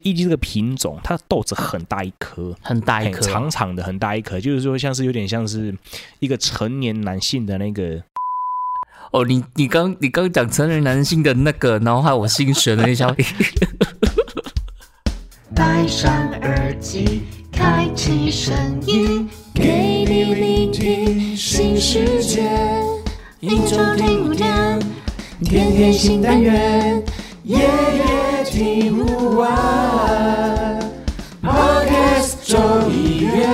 艺伎这个品种，它的豆子很大一颗，很大一颗，长长的，很大一颗，就是说像是有点像是一个成年男性的那个。哦，你你刚你刚讲成人男性的那个，然后害我心悬了一下。戴上耳机，开启声音，给你聆听新世界。一周听五天，天天新单元，夜夜听不完。Podcast 周一月。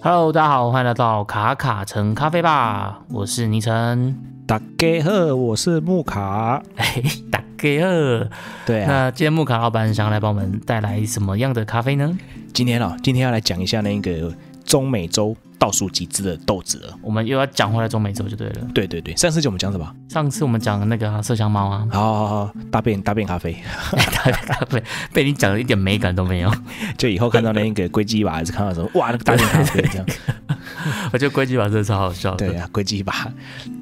Hello，大家好，欢迎来到卡卡城咖啡吧，我是倪晨。大家好，我是木卡。嘿，大家好。对啊，那今天木卡老板想要来帮我们带来什么样的咖啡呢？今天哦，今天要来讲一下那个中美洲。倒数几只的豆子了，我们又要讲回来中美洲就对了。对对对，上次就我们讲什么？上次我们讲那个麝香猫啊。好好好，大便大便咖啡，大便咖啡被你讲的一点美感都没有。就以后看到那个龟鸡吧，还是看到什么哇，那个大便咖啡这样。我觉得龟鸡吧真的超好笑。对啊，龟鸡吧，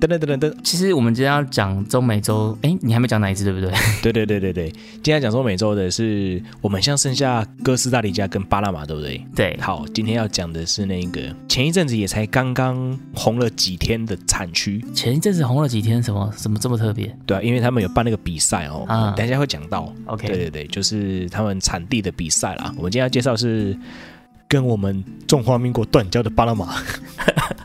噔噔噔噔噔。其实我们今天要讲中美洲，哎，你还没讲哪一只对不对？对对对对对，今天讲中美洲的是我们像剩下哥斯达黎加跟巴拿马，对不对？对。好，今天要讲的是那个前一阵子也才刚。刚刚红了几天的产区，前一阵子红了几天，什么什么这么特别？对啊，因为他们有办那个比赛哦，啊，等一下会讲到。OK，对对对，就是他们产地的比赛啦。我们今天要介绍是跟我们中华民国断交的巴拿马。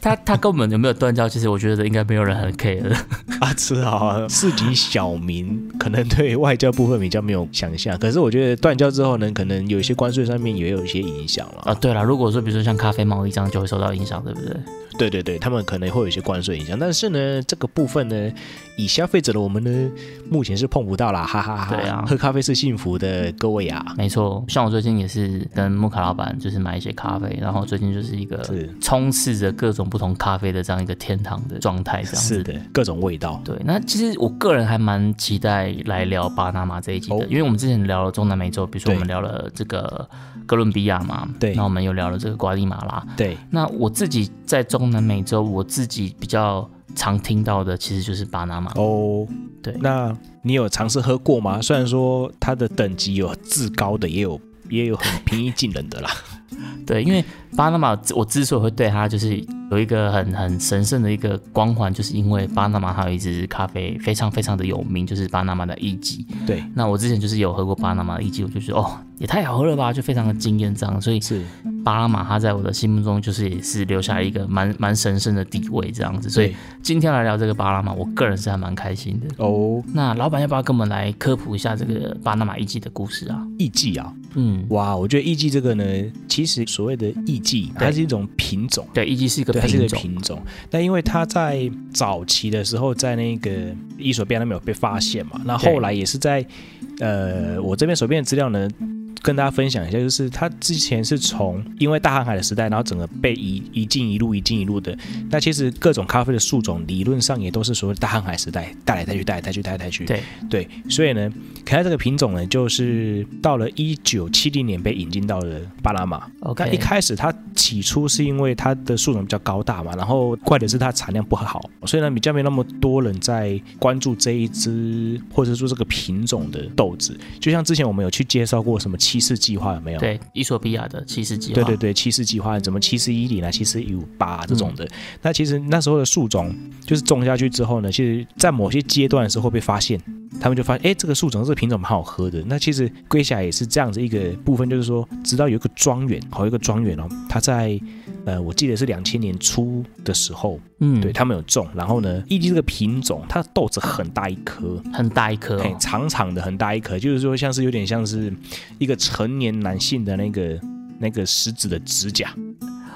他他跟我们有没有断交？其实我觉得应该没有人很 care 啊，是啊，市井小民可能对外交部分比较没有想象。可是我觉得断交之后呢，可能有一些关税上面也有一些影响了啊。对了，如果说比如说像咖啡贸易这样，就会受到影响，对不对？对对对，他们可能会有一些关税影响，但是呢，这个部分呢，以消费者的我们呢，目前是碰不到啦，哈哈哈。对啊，喝咖啡是幸福的，各位啊。没错，像我最近也是跟木卡老板就是买一些咖啡，然后最近就是一个充斥着各种不同咖啡的这样一个天堂的状态，这样子。是的，各种味道。对，那其实我个人还蛮期待来聊巴拿马这一集的，因为我们之前聊了中南美洲，比如说我们聊了这个哥伦比亚嘛，对，那我们又聊了这个瓜地马拉，对，那我自己在中南美洲，我自己比较常听到的其实就是巴拿马哦。对，那你有尝试喝过吗？虽然说它的等级有至高的，也有也有很平易近人的啦。对，因为巴拿马，我之所以会对它就是有一个很很神圣的一个光环，就是因为巴拿马它有一支咖啡非常非常的有名，就是巴拿马的艺妓。对，那我之前就是有喝过巴拿马的艺妓，我就觉得哦，也太好喝了吧，就非常的惊艳这样。所以是巴拿马，它在我的心目中就是也是留下一个蛮蛮神圣的地位这样子。所以今天来聊这个巴拿马，我个人是还蛮开心的哦。那老板要不要跟我们来科普一下这个巴拿马艺妓的故事啊？艺妓啊，嗯，哇，我觉得艺妓这个呢，其实所谓的艺妓，它是一种品种，对，艺妓是一个品种。品种。那因为它在早期的时候，在那个伊索比亚那边有被发现嘛，那后来也是在，呃，我这边手边的资料呢。跟大家分享一下，就是它之前是从因为大航海的时代，然后整个被一一进一路一进一路的。那其实各种咖啡的树种理论上也都是所谓大航海时代带来带去带来带去带来带去。对对，所以呢，可它这个品种呢，就是到了一九七零年被引进到了巴拿马。OK，一开始它起初是因为它的树种比较高大嘛，然后怪的是它产量不好，所以呢比较没那么多人在关注这一支或者说这个品种的豆子。就像之前我们有去介绍过什么。七四计划有没有？对，伊索比亚的七四计划。对对对，七四计划，怎么七四一零啊，七四一五八这种的。那其实那时候的树种，就是种下去之后呢，其实在某些阶段的时候会被发现，他们就发现，哎，这个树种这个品种蛮好喝的。那其实归下也是这样子一个部分，就是说，直到有一个庄园，好一个庄园哦，它在。呃，我记得是两千年初的时候，嗯，对他们有种，然后呢，艺伎这个品种，它的豆子很大一颗，很大一颗，长长的很大一颗，就是说像是有点像是一个成年男性的那个那个食指的指甲。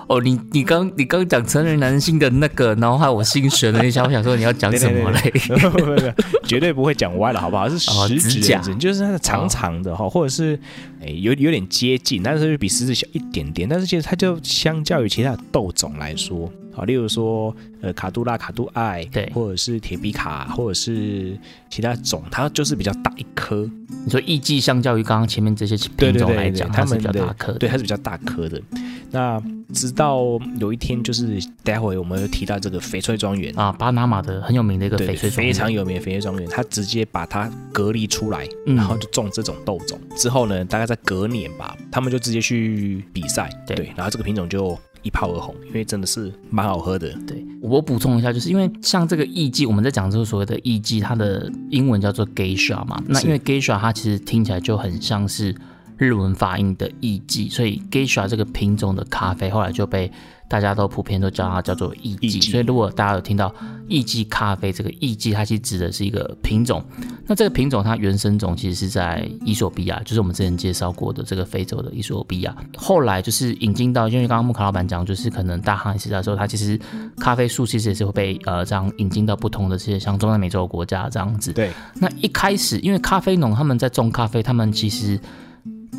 哦，你你刚你刚讲成人男性的那个，然后害我心悬了一下，我想说你要讲什么 嘞？绝对不会讲歪了，好不好？是食指甲，就是它的长长的哈，或者是哎有有点接近，但是比食指小一点点，但是其实它就相较于其他的豆种来说，好，例如说呃卡杜拉、卡杜艾，对，或者是铁皮卡，或者是其他种，它就是比较大一颗。你说艺伎相较于刚刚前面这些品种来讲，它是比较大颗，对，它是比较大颗的。那直到有一天，就是待会我们又提到这个翡翠庄园，啊，巴拿马的很有名的一个翡翠庄园。非常有名的翡翠庄园，它直接把它隔离出来，嗯。然后就种这种豆种。之后呢，大概在隔年吧，他们就直接去比赛，对。然后这个品种就一炮而红，因为真的是蛮好喝的。对。我补充一下，就是因为像这个艺妓，我们在讲这个所谓的艺妓，它的英文叫做 geisha 嘛。那因为 geisha 它其实听起来就很像是日文发音的艺妓，所以 geisha 这个品种的咖啡后来就被大家都普遍都叫它叫做艺妓。所以如果大家有听到艺妓咖啡这个艺妓，它其实指的是一个品种。那这个品种它原生种其实是在伊索比亚，就是我们之前介绍过的这个非洲的伊索比亚。后来就是引进到，因为刚刚木卡老板讲，就是可能大航海时代的时候，它其实咖啡树其实也是会被呃这样引进到不同的这些像中南美洲的国家这样子。对，那一开始，因为咖啡农他们在种咖啡，他们其实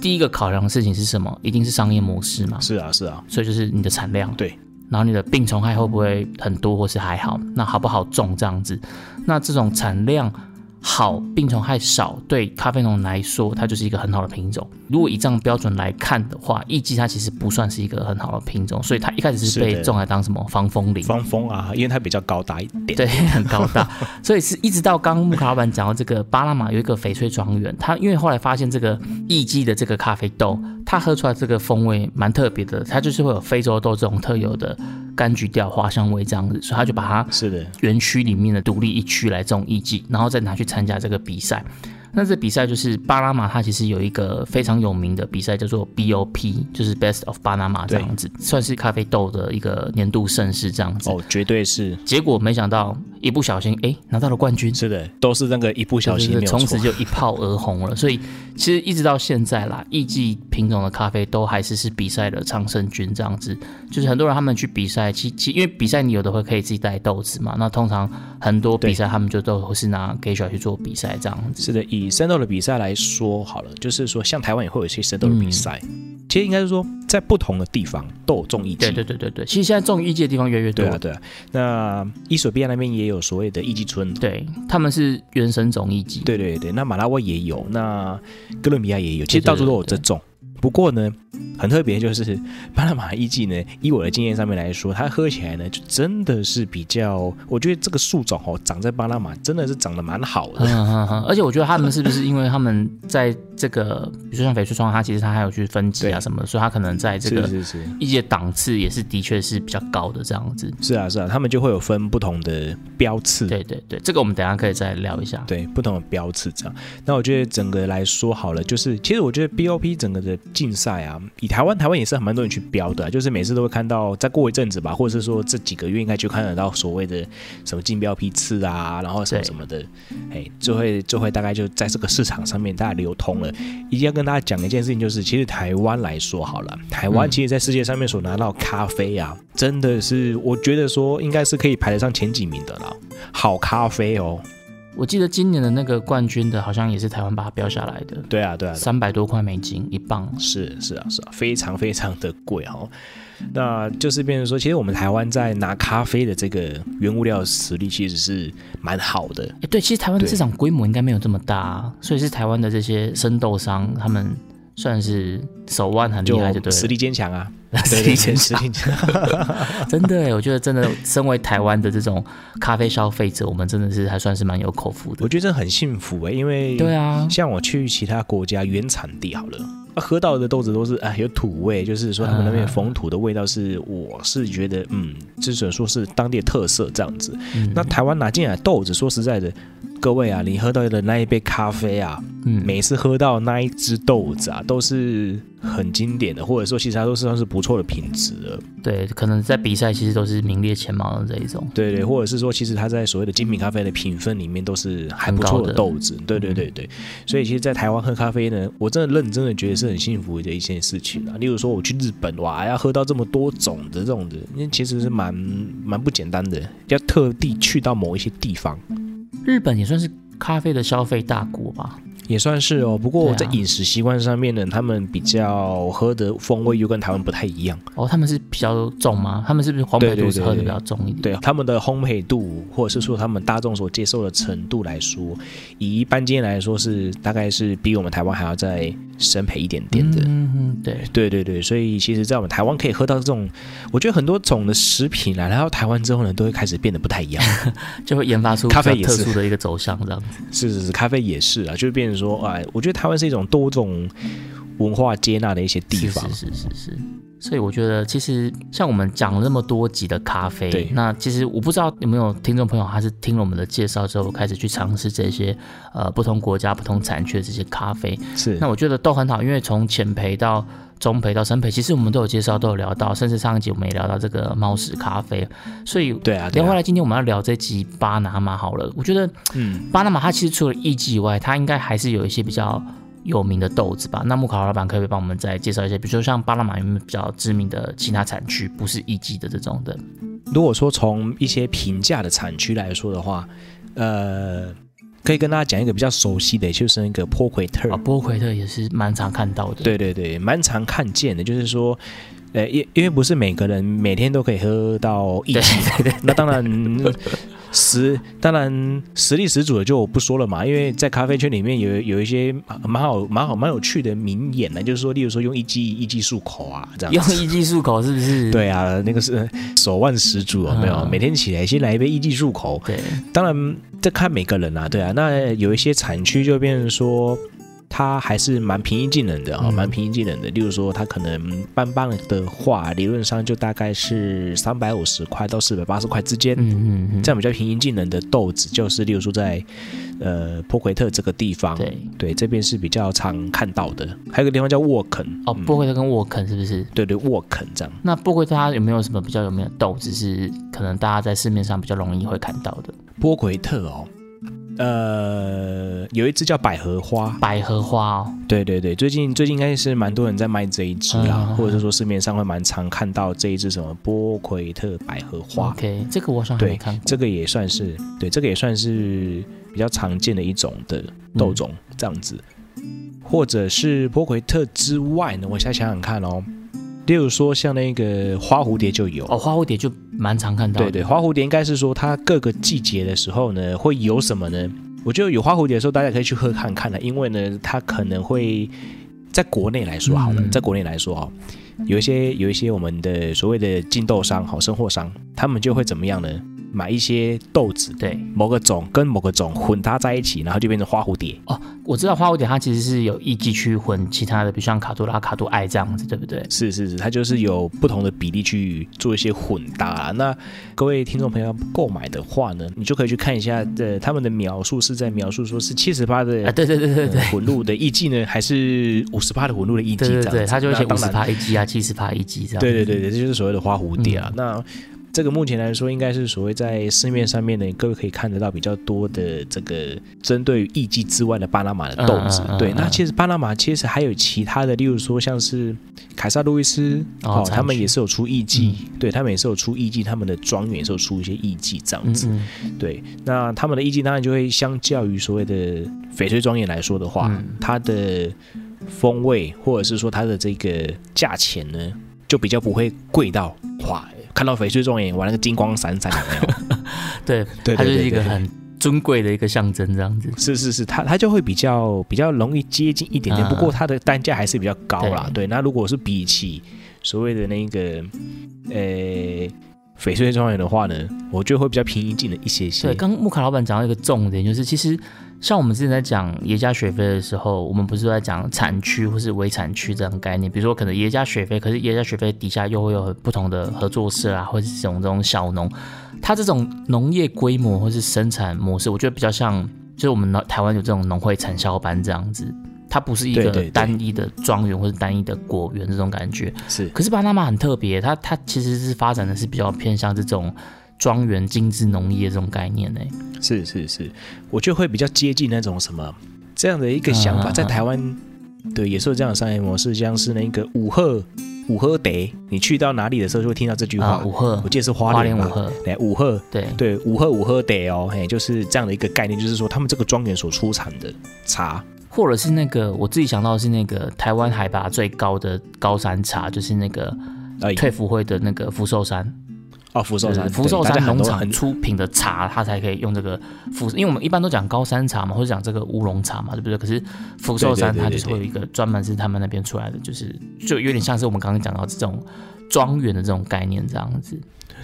第一个考量的事情是什么？一定是商业模式嘛，是啊，是啊，所以就是你的产量。对。然后你的病虫害会不会很多，或是还好？那好不好种这样子？那这种产量好，病虫害少，对咖啡农来说，它就是一个很好的品种。如果以这样标准来看的话，艺妓它其实不算是一个很好的品种，所以它一开始是被种来当什么防风林。防风啊，因为它比较高大一点。对，很高大，所以是一直到刚刚木卡老板讲到这个巴拿马有一个翡翠庄园，他因为后来发现这个艺妓的这个咖啡豆，它喝出来这个风味蛮特别的，它就是会有非洲豆这种特有的柑橘调花香味这样子，所以他就把它是的，园区里面的独立一区来种艺妓，然后再拿去参加这个比赛。那这比赛就是巴拿马，它其实有一个非常有名的比赛叫做 BOP，就是 Best of Panama 这样子，算是咖啡豆的一个年度盛事这样子。哦，绝对是，结果没想到一不小心，哎，拿到了冠军，是的，都是那个一不小心。从此就一炮而红了。所以其实一直到现在啦，艺妓品种的咖啡都还是是比赛的常胜军这样子。就是很多人他们去比赛，其其因为比赛你有的会可以自己带豆子嘛，那通常很多比赛他们就都是拿 geisha 去做比赛这样子。是的，以生豆的比赛来说好了，就是说像台湾也会有一些深斗的比赛，其实应该是说在不同的地方都有种艺对。对对对对，其实现在种艺界的地方越来越多对啊，对啊。那伊索比亚那边也有所谓的艺伎村，对他们是原生种艺界。对对对。那马拉维也有，那哥伦比亚也有，其实到处都有这种。不过呢，很特别就是巴拿马一季呢，以我的经验上面来说，它喝起来呢，就真的是比较，我觉得这个树种哦，长在巴拿马真的是长得蛮好的。嗯嗯嗯，而且我觉得他们是不是因为他们在这个，比如说像翡翠窗，它其实它还有去分级啊什么的，所以它可能在这个是是是一些档次也是的确是比较高的这样子。是啊是啊，他们就会有分不同的标次。对对对，这个我们等一下可以再聊一下。对不同的标次这样。那我觉得整个来说好了，就是其实我觉得 BOP 整个的竞赛啊，以台湾台湾也是很蛮多人去标的啊、就是每次都会看到，再过一阵子吧，或者是说这几个月应该就看得到所谓的什么竞标批次啊，然后什么什么的，哎，就会就会大概就在这个市场上面大概流通了。一定要跟大家讲一件事情，就是其实台湾来说好了，台湾嗯其实在世界上面所拿到咖啡啊，真的是我觉得说应该是可以排得上前几名的了，好咖啡哦。我记得今年的那个冠军的，好像也是台湾把它标下来的，对啊，对啊，三百多块美金一磅。是是啊是啊，非常非常的贵哦。那就是变成说，其实我们台湾在拿咖啡的这个原物料实力其实是蛮好的。哎，对，其实台湾的市场规模应该没有这么大啊，所以是台湾的这些生豆商，他们算是手腕很厉害，就。实力坚强啊，实对对力坚强，实力坚强。真的耶，我觉得真的，身为台湾的这种咖啡消费者，我们真的是还算是蛮有口福的我。觉得这很幸福哎、因为对啊，像我去其他国家原产地好了。啊喝到的豆子都是哎有土味，就是说他们那边风土的味道是，我是觉得嗯，至少说是当地的特色这样子。嗯那台湾拿进来豆子，说实在的，各位啊，你喝到的那一杯咖啡啊，嗯每次喝到那一只豆子啊，都是很经典的，或者说其实它都是算是不错的品质了。对，可能在比赛其实都是名列前茅的这一种。对对，或者是说，其实它在所谓的精品咖啡的评分里面都是还不错的豆子。对对对对，所以其实，在台湾喝咖啡呢，我真的认真的觉得是很幸福的一件事情啊。例如说，我去日本哇，要喝到这么多种的这种的，那其实是蛮蛮不简单的，要特地去到某一些地方。日本也算是咖啡的消费大国吧？也算是哦，不过在饮食习惯上面呢，他们比较喝的风味又跟台湾不太一样。哦，他们是比较重吗？他们是不是烘焙度是喝的比较重一点？对他们的烘焙度，或者是说他们大众所接受的程度来说，以一般经验来说是大概是比我们台湾还要再生培一点点的。对，对对对，所以其实，在我们台湾可以喝到这种，我觉得很多种的食品啊，来到台湾之后呢，都会开始变得不太一样。就会研发出咖啡也是殊的一个走向这样子。是是是，咖啡也是啊，就是变成说，哎，我觉得台湾是一种多种文化接纳的一些地方。是是是是是。所以我觉得，其实像我们讲了那么多集的咖啡，那其实我不知道有没有听众朋友，他是听了我们的介绍之后，开始去尝试这些呃不同国家、不同产区的这些咖啡。是那我觉得都很好，因为从浅培到中培到深培，其实我们都有介绍，都有聊到，甚至上一集我们也聊到这个猫屎咖啡。所以对啊，聊回来，今天我们要聊这集巴拿马好了。我觉得嗯，巴拿马它其实除了艺妓以外，它应该还是有一些比较有名的豆子吧？那木卡老板可不可以帮我们再介绍一些，比如说像巴拿马有没有比较知名的其他产区，不是一级的这种的？如果说从一些平价的产区来说的话，呃，可以跟大家讲一个比较熟悉的，就是那个波奎特。啊，波奎特也是蛮常看到的。对对对，蛮常看见的，就是说，呃，因因为不是每个人每天都可以喝到一级，那当然实当然实力十足的就不说了嘛，因为在咖啡圈里面有有一些蛮好蛮好蛮有趣的名言呢，就是说，例如说用一技一技漱口啊，这样用一技漱口是不是？对啊，那个是手腕十足有没有？嗯每天起来先来一杯一技漱口，对当然这看每个人啊，对啊，那有一些产区就变成说。它还是蛮平易近人的哈，嗯蛮平易近人的。例如说，它可能半磅的话，理论上就大概是三百五十块到四百八十块之间，嗯嗯嗯，这样比较平易近人的豆子，就是例如说在呃波奎特这个地方，对对，这边是比较常看到的。还有一个地方叫沃肯，哦，嗯波奎特跟沃肯是不是？对对沃肯这样。那波奎特它有没有什么比较有名的豆子是可能大家在市面上比较容易会看到的？波奎特哦，呃，有一只叫百合花，百合花哦，对对对，最近最近应该是蛮多人在卖这一只啦，嗯或者是说市面上会蛮常看到这一只什么波奎特百合花，OK，这个我好像还没对看过。这个也算是对，这个也算是比较常见的一种的豆种、这样子，或者是波奎特之外呢，我现在想想看哦，例如说像那个花蝴蝶就有。哦，花蝴蝶就蛮常看到的。对对，花蝴蝶应该是说它各个季节的时候呢，会有什么呢？我觉得有花蝴蝶的时候，大家可以去喝看看的，因为呢，它可能会在国内来说好了，嗯在国内来说哦，有一些有一些我们的所谓的进豆商、好生货商，他们就会怎么样呢？买一些豆子，对某个种跟某个种混搭在一起，然后就变成花蝴蝶。哦我知道花蝴蝶它其实是有艺伎去混其他的，比如像卡多拉、卡多爱这样子，对不对？是是是，它就是有不同的比例去做一些混搭啊。那各位听众朋友要购买的话呢，你就可以去看一下，呃，他们的描述是在描述说是七十八的啊，对对对对混入的艺伎呢，还是五十八的混入的艺伎对对对，这样子？它就会写五十那当然趴一击啊，七十八一击这样。对对对对，这就是所谓的花蝴蝶啊。嗯那这个目前来说，应该是所谓在市面上面呢，各位可以看得到比较多的这个针对于艺伎之外的巴拿马的豆子。对，嗯嗯嗯嗯。那其实巴拿马其实还有其他的，例如说像是凯撒路易斯哦产他们也是有出艺伎，对他们也是有出艺伎，他们的庄园也是有出一些艺伎这样子。对，那他们的艺伎当然就会相较于所谓的翡翠庄园来说的话，嗯。它的风味或者是说它的这个价钱呢，就比较不会贵到哇，看到翡翠庄园玩那个金光闪闪有没有？对，对它就是一个很尊贵的一个象征这样子。是是是，它它就会比较比较容易接近一点点，嗯不过它的单价还是比较高啦。对对，那如果是比起所谓的那个呃翡翠庄园的话呢，我觉得会比较平易近的一些些。对，刚木卡老板讲到一个重点，就是其实像我们之前在讲耶加雪菲的时候，我们不是都在讲产区或是微产区这样概念，比如说可能耶加雪菲，可是耶加雪菲底下又会有不同的合作社啊，或者是这种这种小农，它这种农业规模或是生产模式，我觉得比较像，就是我们台湾有这种农会产销班这样子。它不是一个单一的庄园或者单一的果园这种感觉，是。可是巴拿马很特别，它它其实是发展的是比较偏向这种庄园精致农业这种概念呢。是是是，我觉得会比较接近那种什么这样的一个想法，在台湾对也是有这样的商业模式，像是那个五鹤五鹤得，你去到哪里的时候就会听到这句话。啊，五鹤我记得是花莲五鹤，对，五鹤。对。对五鹤五鹤得哦，嘿，就是这样的一个概念，就是说他们这个庄园所出产的茶，或者是那个我自己想到的是那个台湾海拔最高的高山茶，就是那个哎退服会的那个福寿山。哦，福寿山，福寿山农场出品的茶，它才可以用这个福，因为我们一般都讲高山茶嘛，或者讲这个乌龙茶嘛，对不对？可是福寿山它就是会有一个专门是他们那边出来的，就是就有点像是我们刚刚讲到这种庄园的这种概念这样子。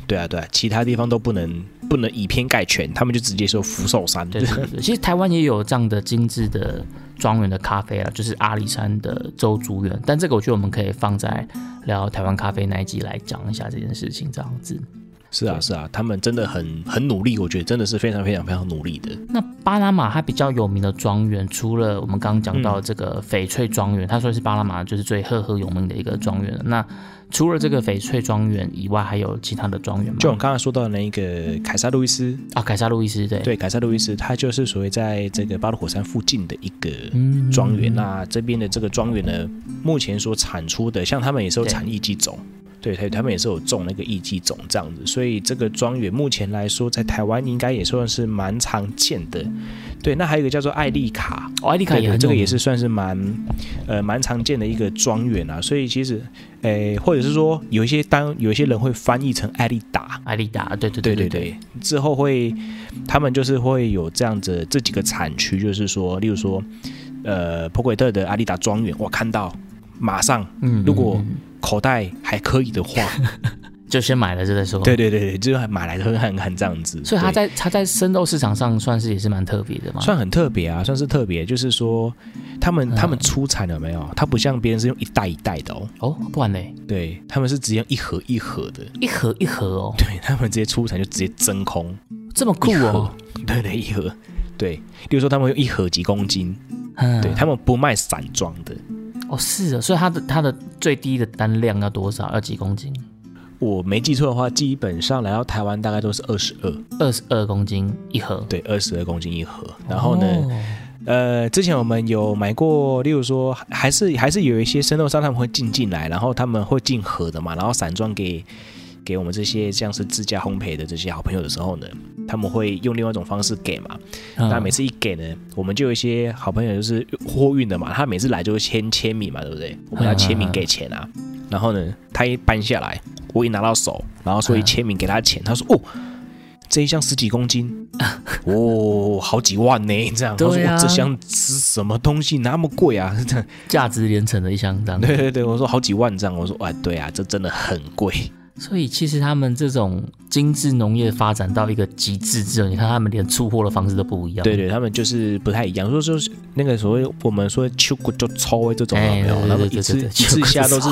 对啊对啊，其他地方都不能不能以偏概全，他们就直接说福寿山。对对对，其实台湾也有这样的精致的庄园的咖啡啊，就是阿里山的周竹园。但这个我觉得我们可以放在聊台湾咖啡那一集来讲一下这件事情，这样子。是啊是啊，他们真的很很努力，我觉得真的是非常非常非常努力的。那巴拿马它比较有名的庄园，除了我们刚刚讲到这个翡翠庄园，它算是巴拿马就是最赫赫有名的一个庄园了。那除了这个翡翠庄园以外，还有其他的庄园吗？就我们刚刚说到的那一个凯撒路易斯，啊，凯撒路易斯对对，凯撒路易斯，它就是所谓在这个巴鲁火山附近的一个嗯庄园。那这边的这个庄园呢，目前所产出的，像他们也是有产一季种。对，他他们也是有种那个艺伎种这样子，所以这个庄园目前来说，在台湾应该也算是蛮常见的。对，那还有一个叫做艾丽卡，哦，艾丽卡这个也是算是蛮呃蛮常见的一个庄园啊。所以其实，诶，或者是说有一些当有一些人会翻译成艾丽达，艾丽达，对对对对对对，之后会他们就是会有这样子这几个产区，就是说，例如说，呃，普鬼特的艾丽达庄园，我看到马上嗯，如果嗯嗯口袋还可以的话，就先买了就再说。对对对对，就是买来喝看看这样子。所以它在它在生肉市场上算是也是蛮特别的嘛。算很特别啊，算是特别，就是说他们嗯他们出产了没有？它不像别人是用一袋一袋的哦，哦，不然嘞，对他们是直接用一盒一盒的，一盒一盒哦，对他们直接出产就直接真空，这么酷哦盒。，对对一盒，对，例如说他们用一盒几公斤，嗯，对他们不卖散装的。哦是啊，所以它的它的最低的单量要多少？要几公斤？我没记错的话，基本上来到台湾大概都是二十二，二十二公斤一盒。对，二十二公斤一盒。然后呢，哦呃，之前我们有买过，例如说，还是还是有一些生豆商他们会进进来，然后他们会进盒的嘛，然后散装给给我们这些像是自家烘焙的这些好朋友的时候呢，他们会用另外一种方式给嘛。嗯那每次一给呢，我们就有一些好朋友就是货运的嘛，他每次来就会签签名嘛，对不对？我们要签名给钱啊。然后呢，他一搬下来，我一拿到手，然后说一签名给他钱，他说哦。这一箱十几公斤，哦，好几万呢，这样。他说对啊我这箱是什么东西那么贵啊？价值连城的一箱这样。对对对，我说好几万这样。我说哎，对啊，这真的很贵。所以其实他们这种精致农业发展到一个极致之后，你看他们连出货的方式都不一样。对对，他们就是不太一样。说就是那个所谓我们说秋谷就抽的这种哎有没有？他们一次一次下都是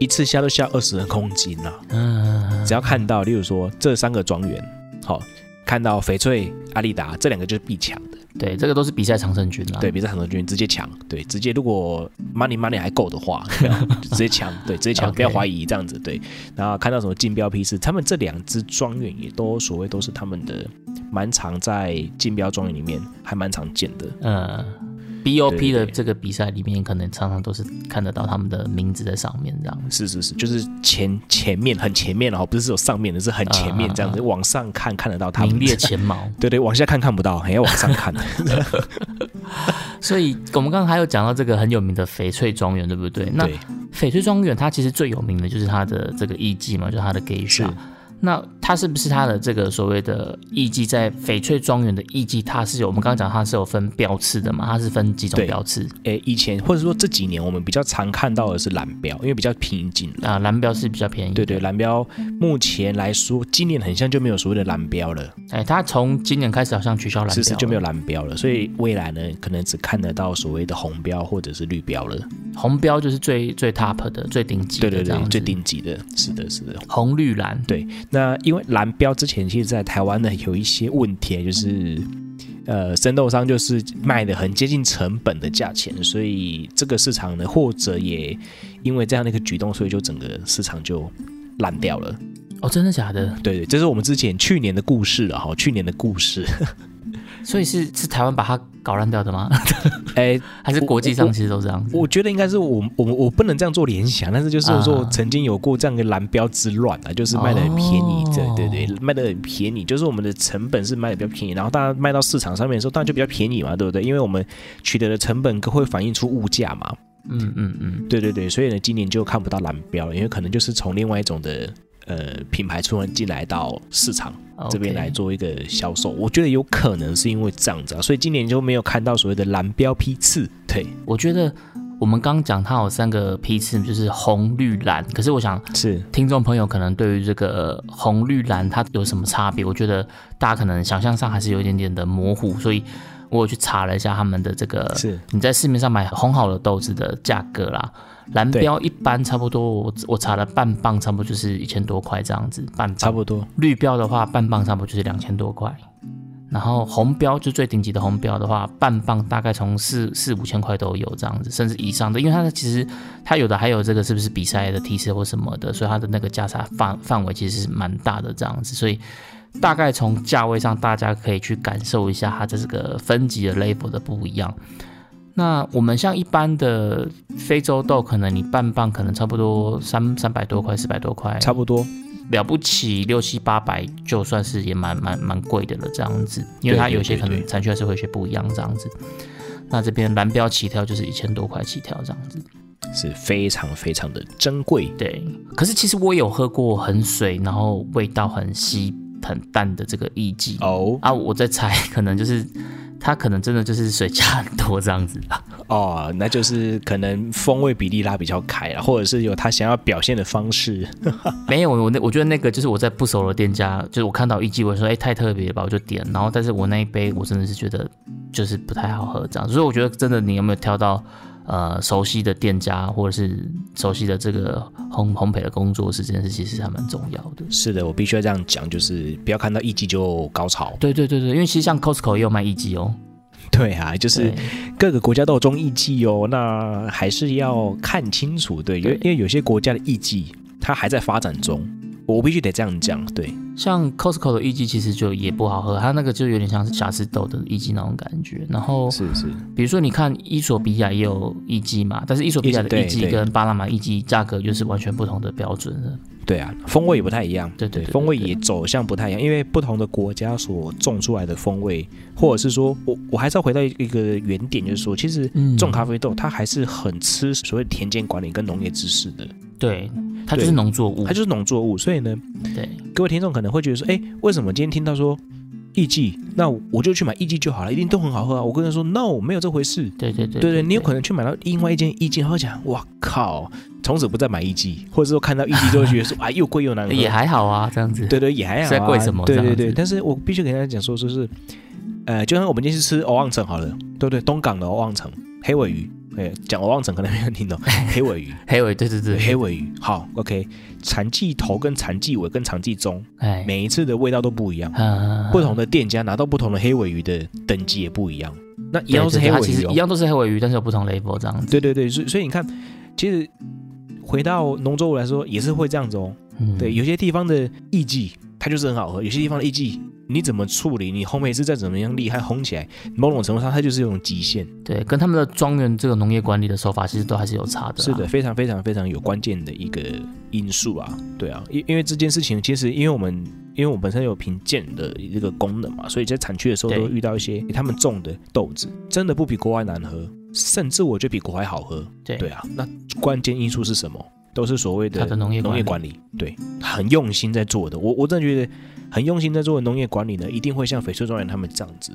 一次下都下二十公斤啊。嗯，只要看到，例如说这三个庄园，好、看到翡翠、阿丽达这两个就是必抢的，对，这个都是比赛常胜军啦。对，比赛常胜军直接抢，对，直接如果 money money 还够的话，直接抢，对，直接抢 不要怀疑这样子，对。然后看到什么竞标批次，他们这两支庄园也都所谓都是他们的蛮常在竞标庄园里面还蛮常见的，呃对，BOP 的这个比赛里面，可能常常都是看得到他们的名字在上面这样。是是是，就是前前面很前面哦，不是只有上面的，是很前面这样子，往上看看得到他们名列前茅。对对，往下看看不到，还要往上看。所以我们刚刚还有讲到这个很有名的翡翠庄园，对不对？那对，翡翠庄园它其实最有名的就是它的这个艺妓嘛，就是它的 gay 是 shop。那它是不是它的这个所谓的艺妓在翡翠庄园的艺妓，它是有我们刚刚讲它是有分标次的嘛？它是分几种标次诶，以前或者说这几年我们比较常看到的是蓝标，因为比较平静了。啊？蓝标是比较便宜。对对，，蓝标目前来说，今年很像就没有所谓的蓝标了，哎，它从今年开始好像取消蓝标就没有蓝标了，所以未来呢，可能只看得到所谓的红标或者是绿标了。红标就是最最 top 的、最顶级的对对，最顶级的，是的，是的。红绿蓝。对，那因为蓝标之前，其实在台湾呢有一些问题，就是呃，生豆商就是卖的很接近成本的价钱，所以这个市场呢，或者也因为这样的一个举动，所以就整个市场就烂掉了。哦，真的假的？对对，这是我们之前去年的故事了哈，去年的故事。所以是是台湾把它搞烂掉的吗？哎，还是国际上其实都这样子？我觉得应该是我我我不能这样做联想，但是就是说啊曾经有过这样的蓝标之乱啊，就是卖的很便宜，哦对对对，卖的很便宜，就是我们的成本是卖的比较便宜，然后大家卖到市场上面的时候，当然就比较便宜嘛，对不对？因为我们取得的成本会反映出物价嘛，嗯嗯嗯，对对对，所以呢，今年就看不到蓝标了，因为可能就是从另外一种的呃品牌突然进来到市场这边来做一个销售。我觉得有可能是因为这样子啊，所以今年就没有看到所谓的蓝标批次。对，我觉得我们刚刚讲它有三个批次，就是红、绿、蓝。可是我想是听众朋友可能对于这个红、绿、蓝它有什么差别？我觉得大家可能想象上还是有一点点的模糊，所以我有去查了一下他们的这个是你在市面上买红好的豆子的价格啦。蓝标一般差不多，我我查了半磅，差不多就是一千多块这样子，半差不多。绿标的话，半磅差不多就是两千多块。然后红标就最顶级的红标的话，半磅大概从四四五千块都有这样子，甚至以上的，因为它的其实它有的还有这个是不是比赛的提示或什么的，所以它的那个价差范范围其实是蛮大的这样子，所以大概从价位上大家可以去感受一下它的这个分级的 level 的不一样。那我们像一般的非洲豆，可能你半磅可能差不多三三百多块、四百多块，差不多，了不起六七八百，就算是也蛮蛮蛮贵的了这样子，因为它有些可能产区还是会有些不一样这样子。那这边蓝标起跳就是一千多块起跳这样子，是非常非常的珍贵。对。可是其实我也有喝过很水，然后味道很稀很淡的这个艺妓哦啊，我在猜 可能就是它可能真的就是水加很多这样子吧。哦，那就是可能风味比例拉比较开了，或者是有他想要表现的方式。没有，我那我觉得那个就是我在不熟的店家，就是我看到一季，我说哎太特别了吧，我就点，然后但是我那一杯我真的是觉得就是不太好喝这样，所以我觉得真的你有没有挑到呃熟悉的店家或者是熟悉的这个烘烘焙的工作室这件事，其实还蛮重要的。是的，我必须要这样讲，就是不要看到一季就高潮。对对对对，因为其实像 Costco 也有卖一季哦，对啊，就是各个国家都有中艺伎哦，那还是要看清楚。对，因为对因为有些国家的艺伎它还在发展中，我必须得这样讲。对，像 Costco 的一季其实就也不好喝，它那个就有点像是瑕疵豆的一季那种感觉。然后是是，比如说你看伊索比亚也有一季嘛，但是伊索比亚的对一季对跟巴拿马一季价格就是完全不同的标准了。对啊，风味也不太一样。对对对对风味也走向不太一样，因为不同的国家所种出来的风味，或者是说我我还是要回到一个原点，就是说，其实嗯种咖啡豆它还是很吃所谓田间管理跟农业知识的，对，它就是农作物，它就是农作物，所以呢，对各位听众可能会觉得说，哎，为什么今天听到说艺妓，那我就去买艺妓就好了，一定都很好喝啊？我跟他说，no，没有这回事。对对对对对，你有可能去买到另外一间艺妓，然后讲，哇靠，从此不再买艺妓，或者说看到艺妓就会觉得说，啊，又贵又难喝，也还好啊，这样子。对对也还好、啊。是在贵什么对对对，但是我必须给大家讲说，就是，呃，就像我们今天去吃欧望城好了，对不对？东港的欧望城黑尾鱼，哎，讲欧望城可能没人听懂，黑尾鱼，黑尾，对对对，黑尾鱼，好，OK，产季头跟产季尾跟产季中，哎，每一次的味道都不一样，嗯不同的店家拿到不同的黑尾鱼的等级也不一样，那一样是黑尾鱼哦，其实一样都是黑尾鱼，但是有不同 level 这样子。对对对，所以所以你看，其实回到农作物来说，也是会这样子哦。嗯。对，有些地方的艺伎它就是很好喝，有些地方的艺伎你怎么处理，你烘焙师再怎么样厉害，烘起来某种程度上它就是一种极限。对，跟他们的庄园这个农业管理的手法，其实都还是有差的。是的，，非常非常非常有关键的一个因素啊。对啊，因因为这件事情，其实因为我们因为我本身有品鉴的这个功能嘛，所以在产区的时候都会遇到一些他们种的豆子真的不比国外难喝，甚至我觉得比国外好喝。对对啊，那关键因素是什么？都是所谓的它的农业农业管管理，对，很用心在做的。我我真的觉得很用心在做的农业管理呢，一定会像翡翠庄园他们这样子，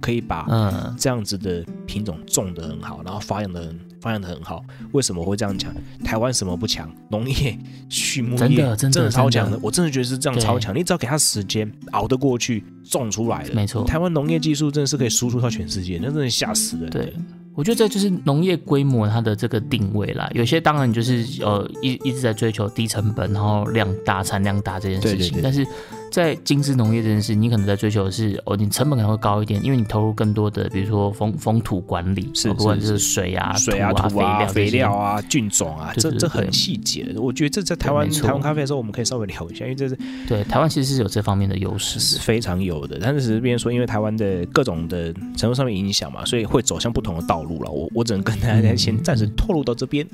可以把嗯，这样子的品种种得很好，然后发扬的发扬的很好。为什么会这样讲？台湾什么不强？农业、畜牧业真的真的超强的，我真的觉得是这样超强。你只要给他时间，熬得过去，种出来了。没错台湾农业技术真的是可以输出到全世界，那真的吓死人。对，我觉得这就是农业规模它的这个定位啦。有些当然就是呃一一直在追求低成本，然后量大、产量大这件事情。对对对但是在精致农业这件事，你可能在追求的是哦，你成本可能会高一点，因为你投入更多的，比如说风风土管理，是哦不管是水啊、水啊、土土啊、肥肥料啊、菌种啊，这这很细节。我觉得这在台湾台湾咖啡的时候，我们可以稍微聊一下，因为这是。对，台湾其实是有这方面的优势。是非常有的。但是只是变成说，因为台湾的各种的程度上面影响嘛，所以会走向不同的道路了。我我只能跟大家先暂时透露到这边。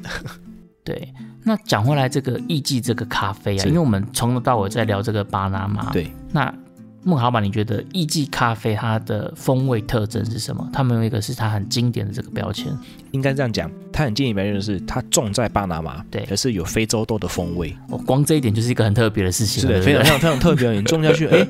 对，那讲回来这个艺妓这个咖啡啊，因为我们从头到尾在聊这个巴拿马，对，那孟老板，你觉得艺妓咖啡它的风味特征是什么？他们有一个是它很经典的这个标签，应该这样讲，它很建议别人的是它种在巴拿马，对可是有非洲豆的风味，哦，光这一点就是一个很特别的事情了，是的，非常非常非常特别。你种下去，哎，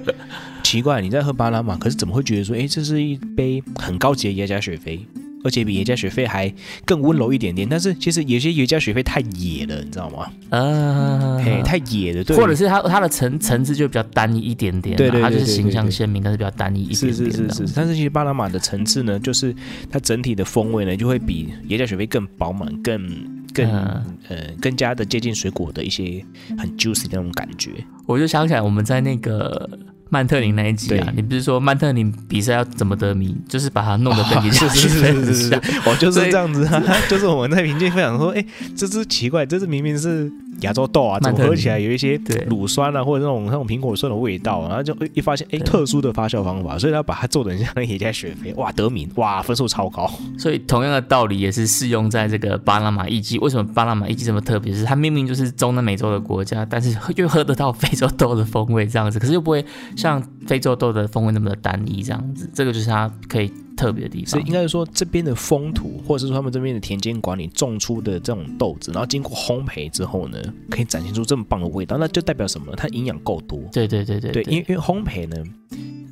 奇怪，你在喝巴拿马，可是怎么会觉得说，哎，这是一杯很高级的耶加雪菲？而且比野家雪菲还更温柔一点点，但是其实有些野家雪菲太野了，你知道吗？啊，嘿，太野了，对，或者是它它的层层次就比较单一一点点啊，对对对它就是形象鲜明，但是比较单一一点点的。是是是，但是其实巴拿马的层次呢，就是它整体的风味呢，就会比野家雪菲更饱满、更更、嗯呃更加的接近水果的一些很 juicy 的那种感觉。我就想起来我们在那个曼特林那一集啊，你不是说曼特林比赛要怎么得名，就是把它弄得跟是是是是是是像，我就是这样子啊，就是我们在评鉴分享说，哎，这只奇怪，这只明明是亚洲豆啊，怎么喝起来有一些乳酸啊，或者那种那种苹果酸的味道，然后就一发现，哎，对特殊的发酵方法，所以他把它做的很像那耶加雪菲，哇，得名，哇，分数超高。所以同样的道理也是适用在这个巴拿马艺妓。为什么巴拿马艺妓这么特别？是它明明就是中南美洲的国家，但是又喝得到非洲豆的风味这样子，可是又不会像非洲豆的风味那么的单一这样子。这个就是它可以特别的地方所以。应该是说这边的风土，或者是说他们这边的田间管理种出的这种豆子，然后经过烘焙之后呢，可以展现出这么棒的味道，那就代表什么呢？它营养够多。对对对对对，因为因为烘焙呢，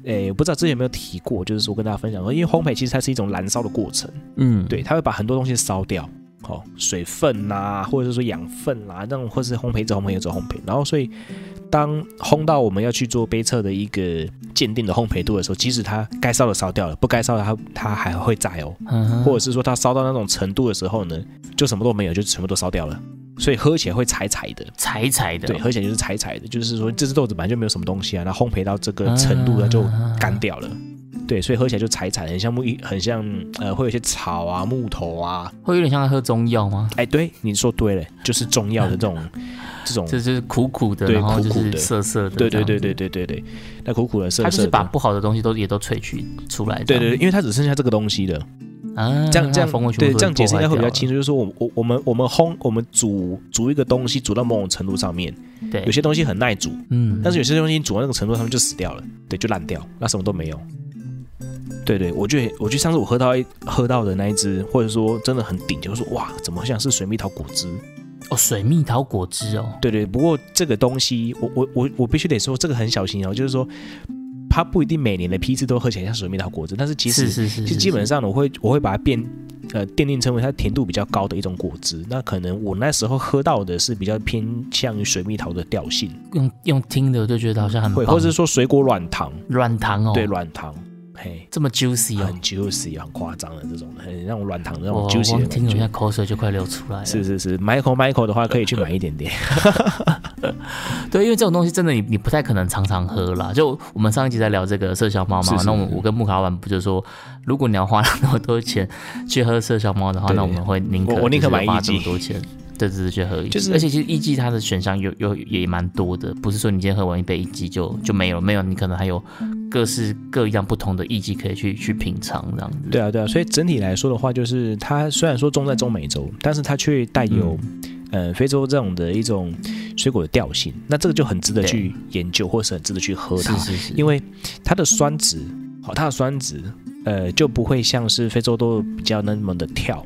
诶，不知道之前有没有提过，就是说跟大家分享说，因为烘焙其实它是一种燃烧的过程，嗯，对，它会把很多东西烧掉。哦，水分呐、或者是说养分啦、那种或是烘焙之后烘焙之后烘焙，然后所以当烘到我们要去做杯测的一个鉴定的烘焙度的时候，即使它该烧的烧掉了，不该烧的它它还会在哦，嗯，或者是说它烧到那种程度的时候呢，就什么都没有，就全部都烧掉了，所以喝起来会柴柴的。柴柴的，对，喝起来就是柴柴的，就是说这只豆子本来就没有什么东西啊，那烘焙到这个程度，啊它就干掉了。对，所以喝起来就柴柴，很像木，很像呃，会有一些草啊、木头啊。会有点像在喝中药吗？哎，对，你说对了，就是中药的这种 这种。这就是苦苦的，对然后就是苦苦的涩涩的，对对对对对对对，那苦苦的涩涩。它就是把不好的东西都也都萃取出来，对对对，因为它只剩下这个东西了。啊，这样这样对，这样解释应该会比较清楚。楚。就是说我我我们我们烘我们煮煮一个东西煮到某种程度上面，对，有些东西很耐煮，嗯，但是有些东西煮到那个程度上面就死掉了，对，就烂掉，那什么都没有。对对，我觉得我觉得上次我喝到一喝到的那一支，或者说真的很顶，就是说哇，怎么像是水蜜桃果汁？哦，水蜜桃果汁哦，对对，不过这个东西，我我我我必须得说，这个很小心哦，就是说它不一定每年的批次都喝起来像水蜜桃果汁，但是其实是是是，基本上我会我会把它变呃奠定成为它甜度比较高的一种果汁。那可能我那时候喝到的是比较偏向于水蜜桃的调性，用用听的我就觉得好像很会或者是说水果软糖，软糖哦，对，软糖，嘿。这么 juicy 哦很，juicy 很夸张的这种，很那种软糖的那种 juicy 的感光听了一下。口水就快流出来了。是是是，Michael Michael 的话可以去买一点点。对，因为这种东西真的你你不太可能常常喝啦。就我们上一集在聊这个麝香猫嘛，是是那我我跟木卡老板不就说，如果你要花那么多钱去喝麝香猫的话，那我们会宁可我我宁可买一季这么多钱。对对对，去喝一，就是而且其实一季它的选项有有也蛮多的，不是说你今天喝完一杯一季就就没有没有，你可能还有各式各样不同的一季可以去去品尝这样子。对啊对啊，所以整体来说的话，就是它虽然说种在中美洲，但是它却带有、呃非洲这种的一种水果的调性。那这个就很值得去研究，或是很值得去喝它，是是是，因为它的酸值，好、它的酸值呃就不会像是非洲都比较那么的跳，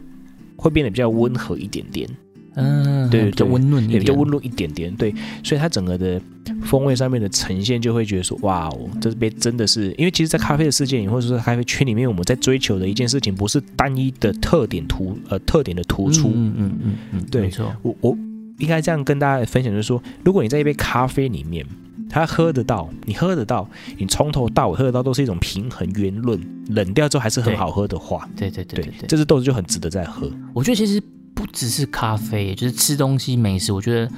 会变得比较温和一点点。嗯，对比较温润一点，也比较温润一点点，对，所以它整个的风味上面的呈现就会觉得说，哇哦，这杯真的是，因为其实，在咖啡的世界里，或者说咖啡圈里面，我们在追求的一件事情，不是单一的特点突呃特点的突出，嗯嗯嗯嗯，对没错，我我应该这样跟大家分享，就是说，如果你在一杯咖啡里面，它喝得到，你喝得到，你从头到尾喝得到都是一种平衡圆润，冷掉之后还是很好喝的话，对对对对对，这支豆子就很值得再喝。我觉得其实不只是咖啡，就是吃东西美食，我觉得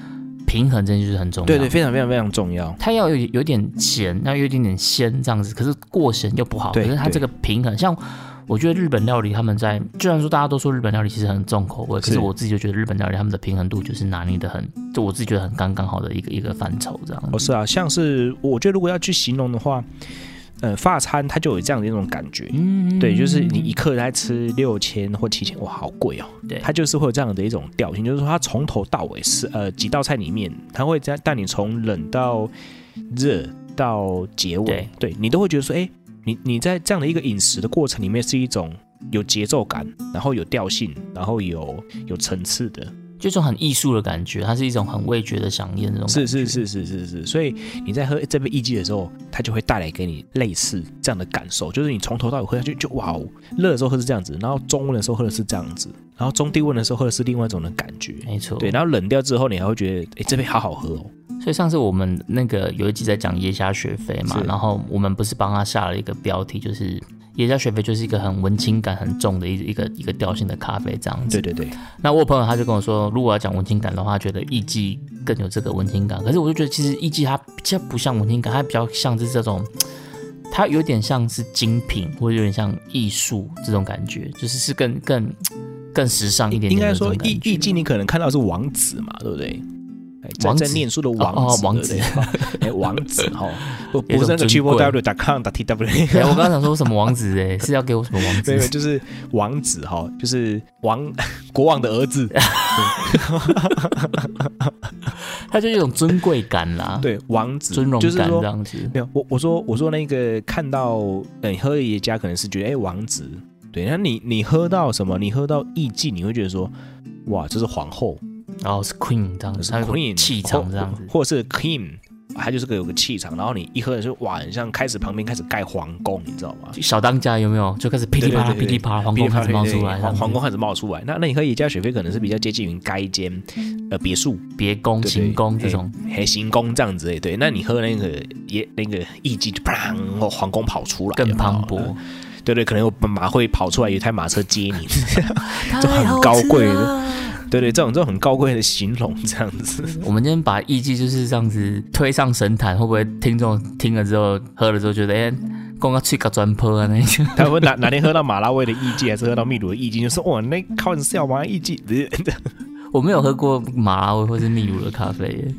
平衡真的就是很重要。对对，非常非常非常重要。它要有有点咸，要有一点点鲜这样子，可是过咸又不好。可是它这个平衡，像我觉得日本料理他们在，虽然说大家都说日本料理其实很重口味，可是是我自己就觉得日本料理他们的平衡度就是拿捏的很，就我自己觉得很刚刚好的一个一个范畴这样子。哦，是啊，像是我觉得如果要去形容的话，呃，法餐它就有这样的一种感觉。嗯对，就是你一克才吃六千或七千，哇，好贵哦。对它就是会有这样的一种调性，就是说它从头到尾是呃几道菜里面，它会在带你从冷到热到结尾对，对你都会觉得说，哎，你你在这样的一个饮食的过程里面是一种有节奏感，然后有调性，然后有有层次的，就一种很艺术的感觉，它是一种很味觉的响宴那种。是是，是是是是，所以你在喝这杯艺妓的时候，它就会带来给你类似这样的感受，就是你从头到尾喝下去就哇哦，热的时候喝是这样子，然后中温的时候喝的是这样子，然后中低温的时候喝的是另外一种的感觉。没错。对，然后冷掉之后，你还会觉得，哎，这杯好好喝哦。所以上次我们那个有一集在讲椰虾雪菲嘛，然后我们不是帮他下了一个标题，就是椰虾雪菲就是一个很文青感很重的一一个一个调性的咖啡这样子。对对对，那我有朋友他就跟我说，如果要讲文青感的话，他觉得艺妓更有这个文青感。可是我就觉得其实艺妓它比较不像文青感，它比较像是这种。它有点像是精品，或者有点像艺术这种感觉，就是是更更更时尚一点点应该。说艺艺妓，你可能看到是王子嘛，对不对？王在念书的王子，王子。哎，王子 哈，不不是那个尊 triple 贵 w 打 com 打 t w，哎我刚刚想说什么王子哎，是要给我什么王子？没？有，就是王子哈，就是王国王的儿子，他就有一种尊贵感啦，，对，王子尊荣感这样子。没有，我我说我说那个看到，呃，你喝爷家可能是觉得哎王子，对，那你你喝到什么？你喝到艺妓，你会觉得说，哇，这是皇后，然后是 queen 这样子，是它有 queen 气场这样子。或或者是 king，它就是个有个气场，然后你一喝的时候，哇，很像开始旁边开始盖皇宫，你知道吗？小当家有没有就开始噼里啪啦噼里啪啦，皇宫开始冒出来，皇皇宫开始冒出来。那那你喝爷家雪菲可能是比较接近于该间呃别墅、别宫、对行宫这种，嘿行宫这样子哎，对。那你喝那个也那个艺妓就砰，哦皇宫跑出来，更磅礴。。对对，可能有马会跑出来，有一台马车接你。就很高贵的。对对，这种这种很高贵的形容这样子。我们今天把艺妓就是这样子推上神坛，会不会听众听了之后喝了之后觉得，哎、光要去个砖坡啊那种？他会哪哪天喝到马拉威的艺妓，还是喝到秘鲁的艺妓，就说哇，那靠你笑吗？艺妓我没有喝过马拉威或是秘鲁的咖啡耶。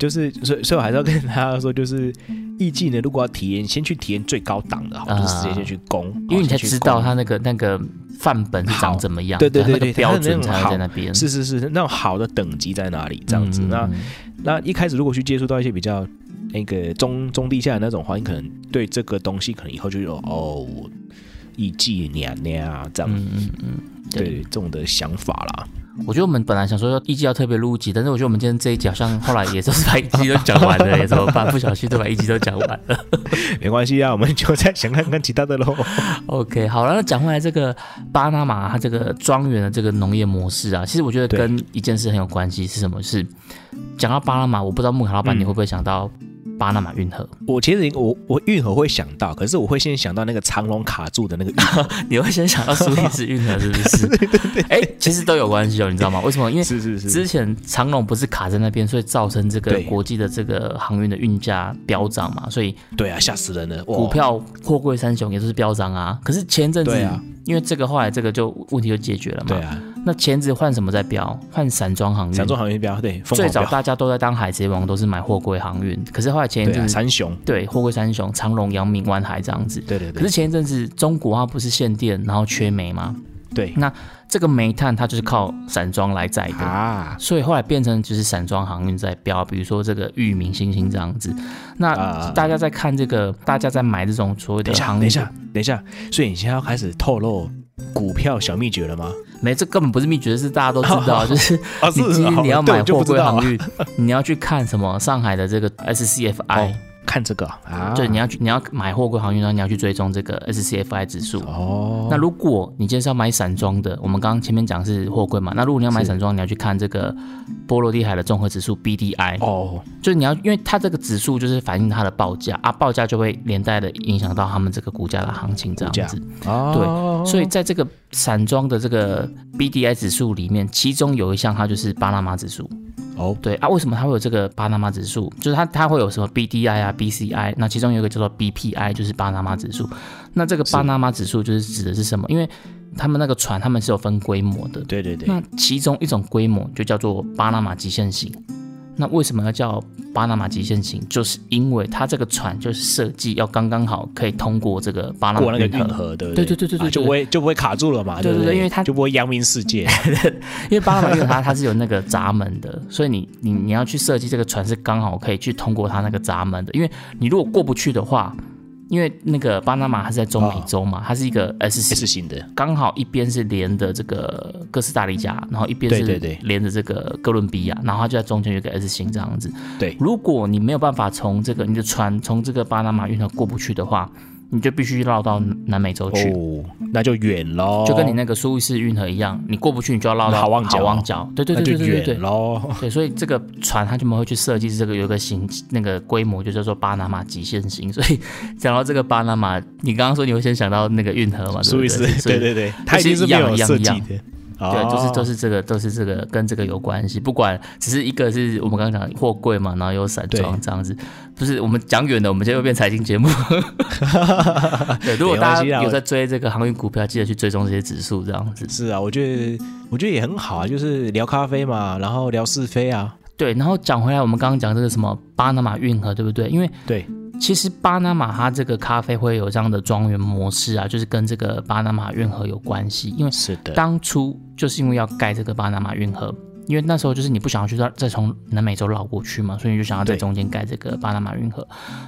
就是所以所以我还是要跟大家说，就是艺妓呢，如果要体验，先去体验最高档的，好，啊就是直接先去攻，因为你才知道攻它那个那个范本是长怎么样，对对对标准在那边。是是是，那种好的等级在哪里？这样子，那那一开始如果去接触到一些比较那个中中低下的那种话，你可能对这个东西可能以后就有哦，艺妓娘娘啊这样，嗯嗯嗯，对这种的想法啦。我觉得我们本来想说要一季要特别录一集，但是我觉得我们今天这一集好像后来也都是把一集都讲完了也，怎么办？不小心就把一集都讲完了。没关系啊，我们就再想看看其他的喽。OK，好了，那讲回来这个巴拿马它这个庄园的这个农业模式啊，其实我觉得跟一件事很有关系，是什么？是讲到巴拿马，我不知道木卡老板嗯你会不会想到巴拿马运河？我其实我我运河会想到，可是我会先想到那个长龙卡住的那个运河。你会先想到苏伊士运河是不是？对对对，哎、其实都有关系哦，你知道吗？为什么？因为是是是之前长龙不是卡在那边，所以造成这个对国际的这个航运的运价飙涨嘛，所以对啊，吓死人了！哇股票货柜三雄也都是飙涨啊。可是前阵子，啊因为这个后来这个就问题就解决了嘛。对啊，那前阵子换什么在飙？换散装航运。散装航运标对，疯最早大家都在当海贼王，都是买货柜航运。可是后来前一阵子，三雄，对货柜三雄，长隆、阳明、湾海这样子。对对对可是前一阵子中国它不是限电，然后缺煤吗？对这个煤炭它就是靠散装来载的。啊，所以后来变成就是散装航运在标，比如说这个域名、星星这样子。那啊大家在看这个，大家在买这种所谓等一下，的航运，等一下，等一下，所以你现在要开始透露股票小秘诀了吗？没这根本不是秘诀，是大家都知道，就是啊，你今天你要买货柜航运，运，你要去看什么上海的这个 SCFI，、哦看这个啊，对，你要去你要买货柜航运，然后你要去追踪这个 SCFI 指数。哦，那如果你今天是要买散装的，我们刚刚前面讲是货柜嘛，那如果你要买散装，你要去看这个波罗的海的综合指数 BDI，、哦，就是你要，因为它这个指数就是反映它的报价啊，报价就会连带的影响到他们这个股价的行情这样子。哦，对所以在这个散装的这个 BDI 指数里面，其中有一项它就是巴拿马指数。哦，对啊，为什么它会有这个巴拿马指数？就是它它会有什么 BDI 啊、BCI，那其中有一个叫做 BPI，就是巴拿马指数。那这个巴拿马指数就是指的是什么？因为他们那个船他们是有分规模的，对对对，那其中一种规模就叫做巴拿马极限型。那为什么要叫巴拿马极限型？就是因为它这个船就是设计要刚刚好可以通过这个巴拿过那个马运河。运河，对不对对对对就不会就不会卡住了嘛，对不对对因为它就不会扬名世界。因为巴拿马运河它它是有那个闸门的，所以你你你要去设计这个船是刚好可以去通过它那个闸门的。因为你如果过不去的话，因为那个巴拿马它是在中美洲嘛，它是一个 S 型。S 型的，刚好一边是连的这个哥斯达黎加，然后一边是连着这个哥伦比亚，然后它就在中间有个 S 型这样子。对。如果你没有办法从这个你的船从这个巴拿马运河过不去的话，你就必须绕到南美洲去。哦，那就远喽，就跟你那个苏伊士运河一样，你过不去，你就要绕到好望角好望角。对对对对对对。喽。对，所以这个船它就们会去设计这个有一个形那个规模，就叫做巴拿马极限型。所以讲到这个巴拿马，你刚刚说你会先想到那个运河嘛？苏伊士对，对对对，它一定是没有设计的。对，就是都是是这个，都是这个跟这个有关系。不管只是一个是我们刚刚讲的货柜嘛，然后有散装对这样子，不是我们讲远的，我们就会变财经节目。对，如果大家有在追这个航运股票，记得去追踪这些指数，这样子。是啊，我觉得我觉得也很好啊，就是聊咖啡嘛，然后聊是非啊，对，然后讲回来，我们刚刚讲这个什么巴拿马运河，对不对？因为对其实巴拿马它这个咖啡会有这样的庄园模式啊，就是跟这个巴拿马运河有关系。因为是的，当初就是因为要盖这个巴拿马运河，因为那时候就是你不想要去再再从南美洲绕过去嘛，所以你就想要在中间盖这个巴拿马运河。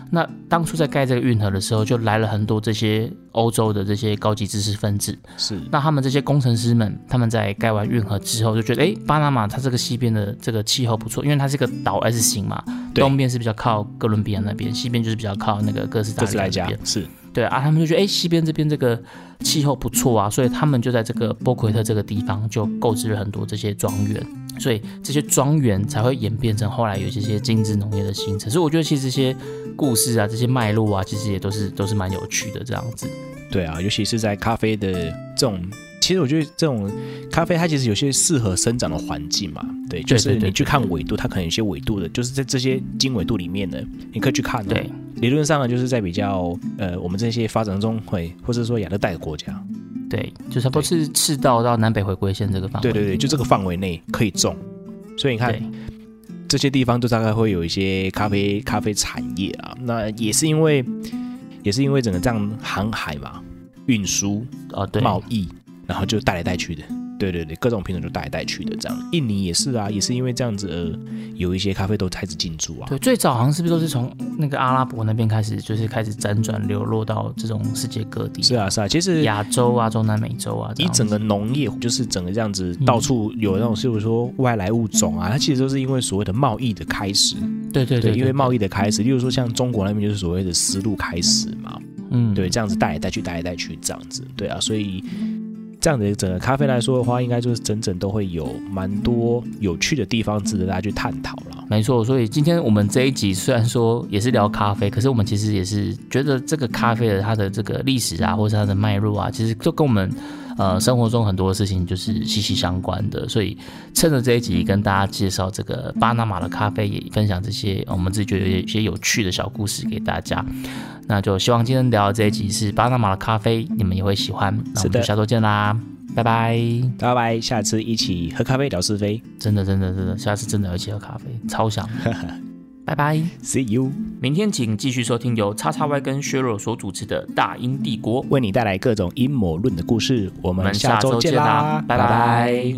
那当初在盖这个运河的时候，就来了很多这些欧洲的这些高级知识分子。是那他们这些工程师们，他们在盖完运河之后就觉得，哎，巴拿马它这个西边的这个气候不错，因为它是一个岛 S 型嘛，对东边是比较靠哥伦比亚那边，西边就是比较靠那个哥斯达黎加那边。是对啊，他们就觉得哎，西边这边这个气候不错啊，所以他们就在这个波奎特这个地方就购置了很多这些庄园，所以这些庄园才会演变成后来有这些精致农业的形成。所以我觉得其实这些故事啊，这些脉络啊，其实也都是都是蛮有趣的这样子。对啊，尤其是在咖啡的这种，其实我觉得这种咖啡它其实有些适合生长的环境嘛，对，就是你去看纬度，它可能有些纬度的，就是在这些经纬度里面呢，你可以去看、哦。对，理论上呢，就是在比较呃我们这些发展中会或者说亚热带的国家，对，就差不多是赤道到南北回归线这个范围。对对对，就这个范围内可以种，所以你看这些地方都大概会有一些咖啡咖啡产业啊。那也是因为也是因为整个这样航海嘛，运输啊对，贸易，然后就带来带去的。对对对，各种品种就带来带去的这样。印尼也是啊，也是因为这样子而有一些咖啡豆开始进驻啊。对，最早好像是不是都是从那个阿拉伯那边开始，就是开始辗转流落到这种世界各地，是啊是啊，其实亚洲啊、中南美洲啊，这样子以整个农业，就是整个这样子嗯到处有那种，是不是说外来物种啊，它其实都是因为所谓的贸易的开始。对对对，因为贸，易的开始，例如说像中国那边就是所谓的丝路开始嘛，嗯，对，这样子带来带去，带来带去这样子，对啊，所以这样的整个咖啡来说的话，应该就是整整都会有蛮多有趣的地方值得大家去探讨了。没错，所以今天我们这一集虽然说也是聊咖啡，可是我们其实也是觉得这个咖啡的它的这个历史啊，或者是它的脉络啊，其实就跟我们呃生活中很多事情就是息息相关的。所以趁着这一集跟大家介绍这个巴拿马的咖啡，也分享这些呃我们自己觉得有些有趣的小故事给大家。那就希望今天聊的这一集是巴拿马的咖啡，你们也会喜欢。那我们就下周见啦，拜拜。拜拜，下次一起喝咖啡聊是非真的真的真的，下次真的要一起喝咖啡，超想。拜拜。，See you，明天请继续收听由叉叉 Y 跟削弱所主持的《大英帝国》，为你带来各种阴谋论的故事，我我们们下下周周见啦，，拜拜